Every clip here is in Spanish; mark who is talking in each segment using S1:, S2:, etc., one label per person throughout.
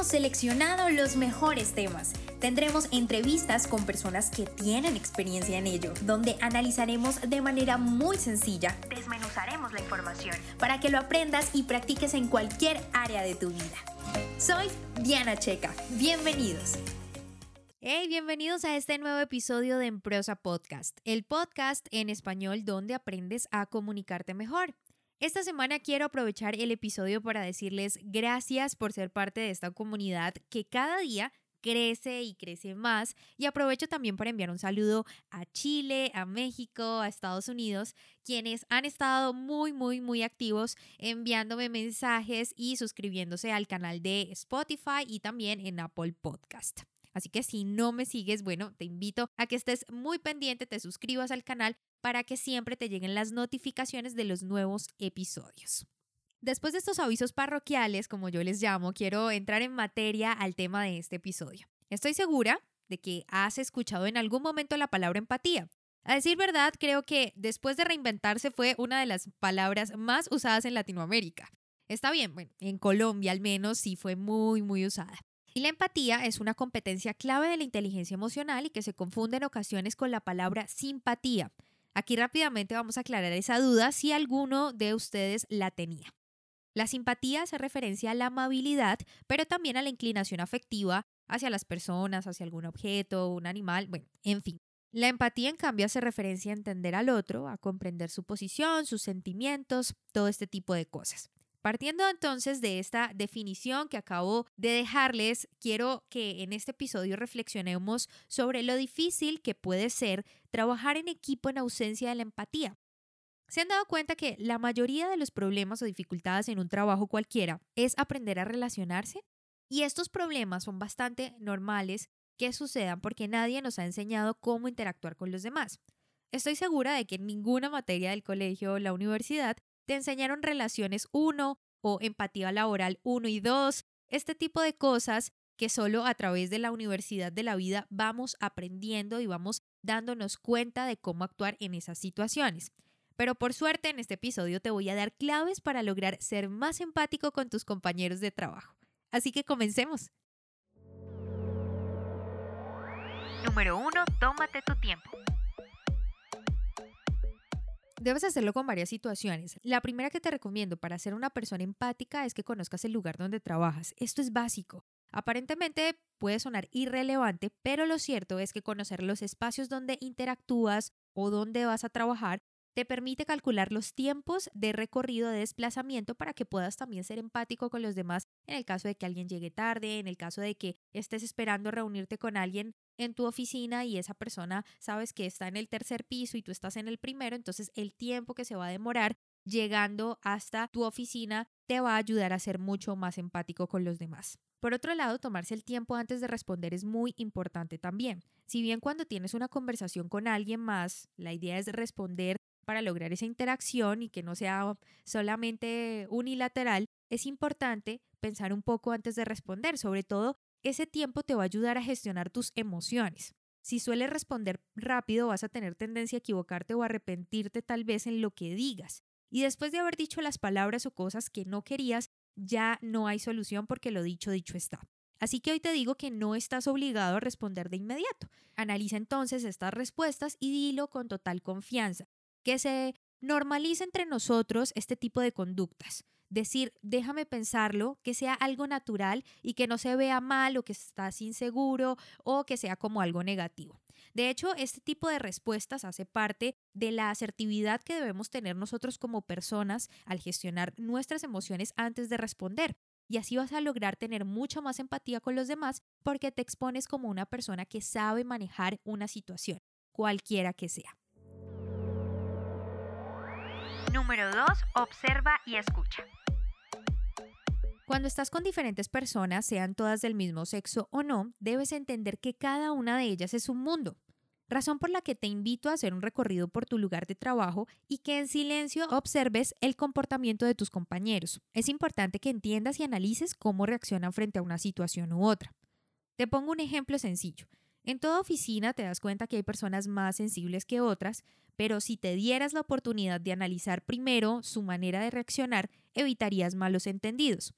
S1: Hemos seleccionado los mejores temas Tendremos entrevistas con personas que tienen experiencia en ello, donde analizaremos de manera muy sencilla, desmenuzaremos la información para que lo aprendas y practiques en cualquier área de tu vida. Soy Diana Checa, bienvenidos. Hey, bienvenidos a este nuevo episodio de Emprosa Podcast, el podcast en español donde aprendes a comunicarte mejor. Esta semana quiero aprovechar el episodio para decirles gracias por ser parte de esta comunidad que cada día crece y crece más. Y aprovecho también para enviar un saludo a Chile, a México, a Estados Unidos, quienes han estado muy, muy, muy activos enviándome mensajes y suscribiéndose al canal de Spotify y también en Apple Podcast. Así que si no me sigues, bueno, te invito a que estés muy pendiente, te suscribas al canal para que siempre te lleguen las notificaciones de los nuevos episodios. Después de estos avisos parroquiales, como yo les llamo, quiero entrar en materia al tema de este episodio. Estoy segura de que has escuchado en algún momento la palabra empatía. A decir verdad, creo que después de reinventarse fue una de las palabras más usadas en Latinoamérica. Está bien, en Colombia al menos sí fue muy, muy usada. Y la empatía es una competencia clave de la inteligencia emocional y que se confunde en ocasiones con la palabra simpatía. Aquí rápidamente vamos a aclarar esa duda si alguno de ustedes la tenía. La simpatía hace referencia a la amabilidad, pero también a la inclinación afectiva hacia las personas, hacia algún objeto, un animal, bueno, en fin. La empatía, en cambio, hace referencia a entender al otro, a comprender su posición, sus sentimientos, todo este tipo de cosas. Partiendo entonces de esta definición que acabo de dejarles, quiero que en este episodio reflexionemos sobre lo difícil que puede ser trabajar en equipo en ausencia de la empatía. ¿Se han dado cuenta que la mayoría de los problemas o dificultades en un trabajo cualquiera es aprender a relacionarse? Y estos problemas son bastante normales que sucedan porque nadie nos ha enseñado cómo interactuar con los demás. Estoy segura de que en ninguna materia del colegio o la universidad te enseñaron relaciones 1 o empatía laboral 1 y 2, este tipo de cosas que solo a través de la universidad de la vida vamos aprendiendo y vamos dándonos cuenta de cómo actuar en esas situaciones. Pero por suerte en este episodio te voy a dar claves para lograr ser más empático con tus compañeros de trabajo. Así que comencemos. Número 1. Tómate tu tiempo. Debes hacerlo con varias situaciones. La primera que te recomiendo para ser una persona empática es que conozcas el lugar donde trabajas. Esto es básico. Aparentemente puede sonar irrelevante, pero lo cierto es que conocer los espacios donde interactúas o donde vas a trabajar te permite calcular los tiempos de recorrido de desplazamiento para que puedas también ser empático con los demás en el caso de que alguien llegue tarde, en el caso de que estés esperando reunirte con alguien en tu oficina y esa persona sabes que está en el tercer piso y tú estás en el primero, entonces el tiempo que se va a demorar llegando hasta tu oficina te va a ayudar a ser mucho más empático con los demás. Por otro lado, tomarse el tiempo antes de responder es muy importante también. Si bien cuando tienes una conversación con alguien más, la idea es responder para lograr esa interacción y que no sea solamente unilateral, es importante pensar un poco antes de responder. Sobre todo, ese tiempo te va a ayudar a gestionar tus emociones. Si sueles responder rápido, vas a tener tendencia a equivocarte o arrepentirte tal vez en lo que digas. Y después de haber dicho las palabras o cosas que no querías, ya no hay solución porque lo dicho, dicho está. Así que hoy te digo que no estás obligado a responder de inmediato. Analiza entonces estas respuestas y dilo con total confianza que se normalice entre nosotros este tipo de conductas. Decir, déjame pensarlo, que sea algo natural y que no se vea mal o que estás inseguro o que sea como algo negativo. De hecho, este tipo de respuestas hace parte de la asertividad que debemos tener nosotros como personas al gestionar nuestras emociones antes de responder. Y así vas a lograr tener mucha más empatía con los demás porque te expones como una persona que sabe manejar una situación, cualquiera que sea. Número 2. Observa y escucha. Cuando estás con diferentes personas, sean todas del mismo sexo o no, debes entender que cada una de ellas es un mundo. razón por la que te invito a hacer un recorrido por tu lugar de trabajo y que en silencio observes el comportamiento de tus compañeros. Es importante que entiendas y analices cómo reaccionan frente a una situación u otra. Te pongo un ejemplo sencillo. En toda oficina te das cuenta que hay personas más sensibles que otras, pero si te dieras la oportunidad de analizar primero su manera de reaccionar, evitarías malos entendidos.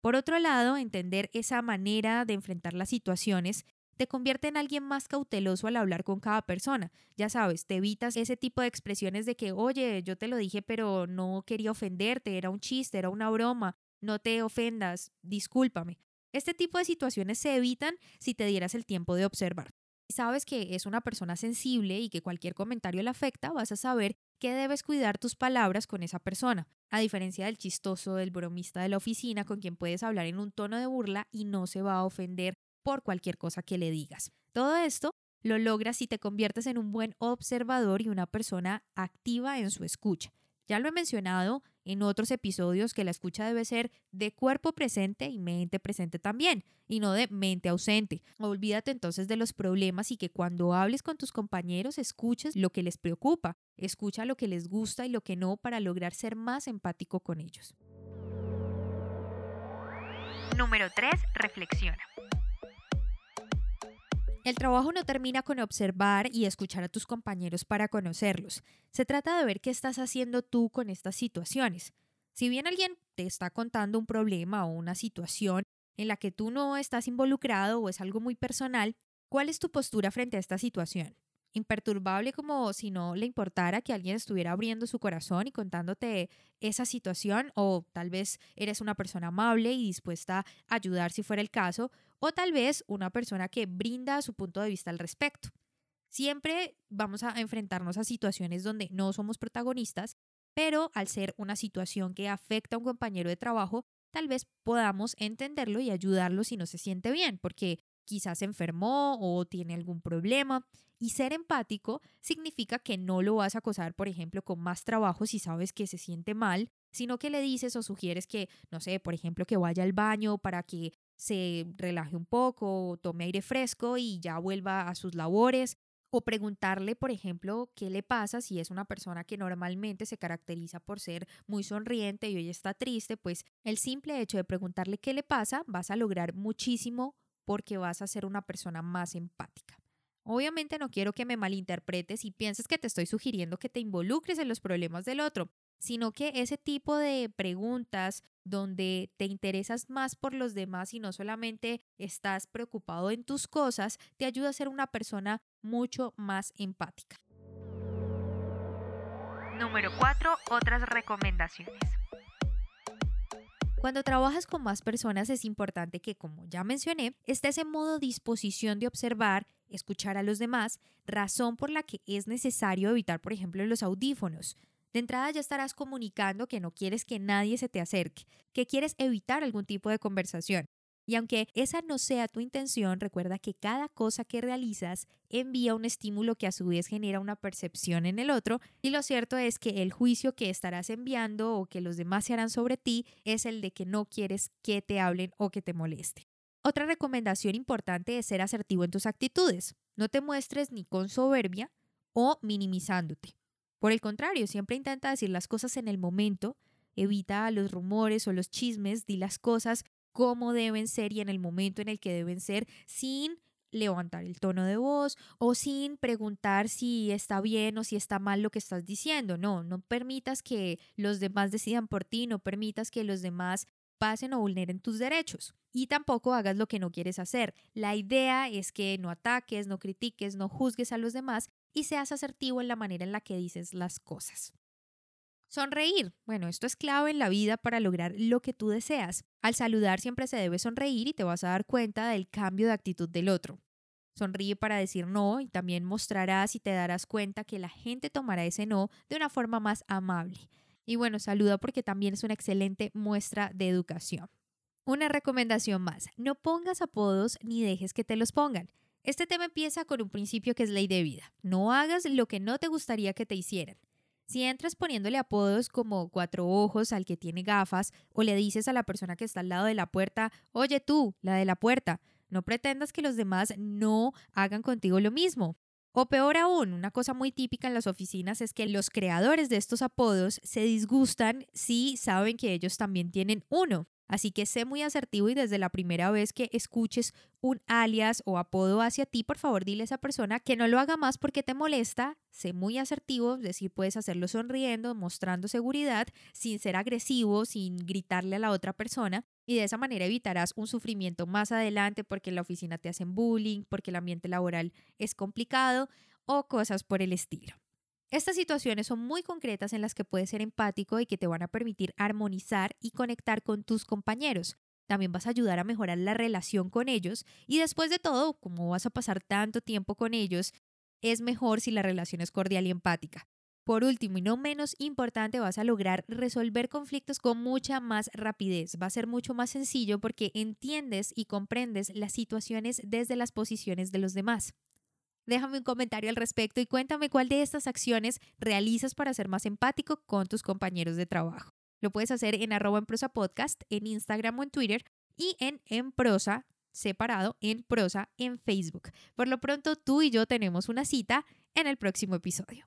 S1: Por otro lado, entender esa manera de enfrentar las situaciones te convierte en alguien más cauteloso al hablar con cada persona. Ya sabes, te evitas ese tipo de expresiones de que, oye, yo te lo dije, pero no quería ofenderte, era un chiste, era una broma, no te ofendas, discúlpame. Este tipo de situaciones se evitan si te dieras el tiempo de observar. Si sabes que es una persona sensible y que cualquier comentario le afecta, vas a saber que debes cuidar tus palabras con esa persona, a diferencia del chistoso, del bromista de la oficina con quien puedes hablar en un tono de burla y no se va a ofender por cualquier cosa que le digas. Todo esto lo logras si te conviertes en un buen observador y una persona activa en su escucha. Ya lo he mencionado en otros episodios que la escucha debe ser de cuerpo presente y mente presente también, y no de mente ausente. Olvídate entonces de los problemas y que cuando hables con tus compañeros escuches lo que les preocupa, escucha lo que les gusta y lo que no para lograr ser más empático con ellos.
S2: Número 3. Reflexiona.
S1: El trabajo no termina con observar y escuchar a tus compañeros para conocerlos. Se trata de ver qué estás haciendo tú con estas situaciones. Si bien alguien te está contando un problema o una situación en la que tú no estás involucrado o es algo muy personal, ¿cuál es tu postura frente a esta situación? Imperturbable como si no le importara que alguien estuviera abriendo su corazón y contándote esa situación o tal vez eres una persona amable y dispuesta a ayudar si fuera el caso o tal vez una persona que brinda su punto de vista al respecto. Siempre vamos a enfrentarnos a situaciones donde no somos protagonistas, pero al ser una situación que afecta a un compañero de trabajo, tal vez podamos entenderlo y ayudarlo si no se siente bien, porque quizás se enfermó o tiene algún problema. Y ser empático significa que no lo vas a acosar, por ejemplo, con más trabajo si sabes que se siente mal, sino que le dices o sugieres que, no sé, por ejemplo, que vaya al baño para que se relaje un poco, tome aire fresco y ya vuelva a sus labores. O preguntarle, por ejemplo, qué le pasa si es una persona que normalmente se caracteriza por ser muy sonriente y hoy está triste, pues el simple hecho de preguntarle qué le pasa vas a lograr muchísimo porque vas a ser una persona más empática. Obviamente no quiero que me malinterpretes y pienses que te estoy sugiriendo que te involucres en los problemas del otro, sino que ese tipo de preguntas donde te interesas más por los demás y no solamente estás preocupado en tus cosas, te ayuda a ser una persona mucho más empática.
S2: Número 4. Otras recomendaciones.
S1: Cuando trabajas con más personas es importante que, como ya mencioné, estés en modo disposición de observar, escuchar a los demás, razón por la que es necesario evitar, por ejemplo, los audífonos. De entrada ya estarás comunicando que no quieres que nadie se te acerque, que quieres evitar algún tipo de conversación. Y aunque esa no sea tu intención, recuerda que cada cosa que realizas envía un estímulo que a su vez genera una percepción en el otro y lo cierto es que el juicio que estarás enviando o que los demás se harán sobre ti es el de que no quieres que te hablen o que te moleste. Otra recomendación importante es ser asertivo en tus actitudes. No te muestres ni con soberbia o minimizándote. Por el contrario, siempre intenta decir las cosas en el momento, evita los rumores o los chismes, di las cosas cómo deben ser y en el momento en el que deben ser sin levantar el tono de voz o sin preguntar si está bien o si está mal lo que estás diciendo. No, no permitas que los demás decidan por ti, no permitas que los demás pasen o vulneren tus derechos. Y tampoco hagas lo que no quieres hacer. La idea es que no ataques, no critiques, no juzgues a los demás y seas asertivo en la manera en la que dices las cosas. Sonreír. Bueno, esto es clave en la vida para lograr lo que tú deseas. Al saludar siempre se debe sonreír y te vas a dar cuenta del cambio de actitud del otro. Sonríe para decir no y también mostrarás y te darás cuenta que la gente tomará ese no de una forma más amable. Y bueno, saluda porque también es una excelente muestra de educación. Una recomendación más, no pongas apodos ni dejes que te los pongan. Este tema empieza con un principio que es ley de vida. No hagas lo que no te gustaría que te hicieran. Si entras poniéndole apodos como cuatro ojos al que tiene gafas o le dices a la persona que está al lado de la puerta, oye tú, la de la puerta, no pretendas que los demás no hagan contigo lo mismo.
S3: O peor aún, una cosa muy típica en las oficinas es que los creadores de estos apodos se disgustan si saben que ellos también tienen uno. Así que sé muy asertivo y desde la primera vez que escuches un alias o apodo hacia ti, por favor dile a esa persona que no lo haga más porque te molesta. Sé muy asertivo, es decir, puedes hacerlo sonriendo, mostrando seguridad, sin ser agresivo, sin gritarle a la otra persona. Y de esa manera evitarás un sufrimiento más adelante porque en la oficina te hacen bullying, porque el ambiente laboral es complicado o cosas por el estilo. Estas situaciones son muy concretas en las que puedes ser empático y que te van a permitir armonizar y conectar con tus compañeros. También vas a ayudar a mejorar la relación con ellos y después de todo, como vas a pasar tanto tiempo con ellos, es mejor si la relación es cordial y empática. Por último y no menos importante, vas a lograr resolver conflictos con mucha más rapidez. Va a ser mucho más sencillo porque entiendes y comprendes las situaciones desde las posiciones de los demás. Déjame un comentario al respecto y cuéntame cuál de estas acciones realizas para ser más empático con tus compañeros de trabajo. Lo puedes hacer en arroba en prosa podcast, en Instagram o en Twitter y en en prosa separado en prosa en Facebook. Por lo pronto tú y yo tenemos una cita en el próximo episodio.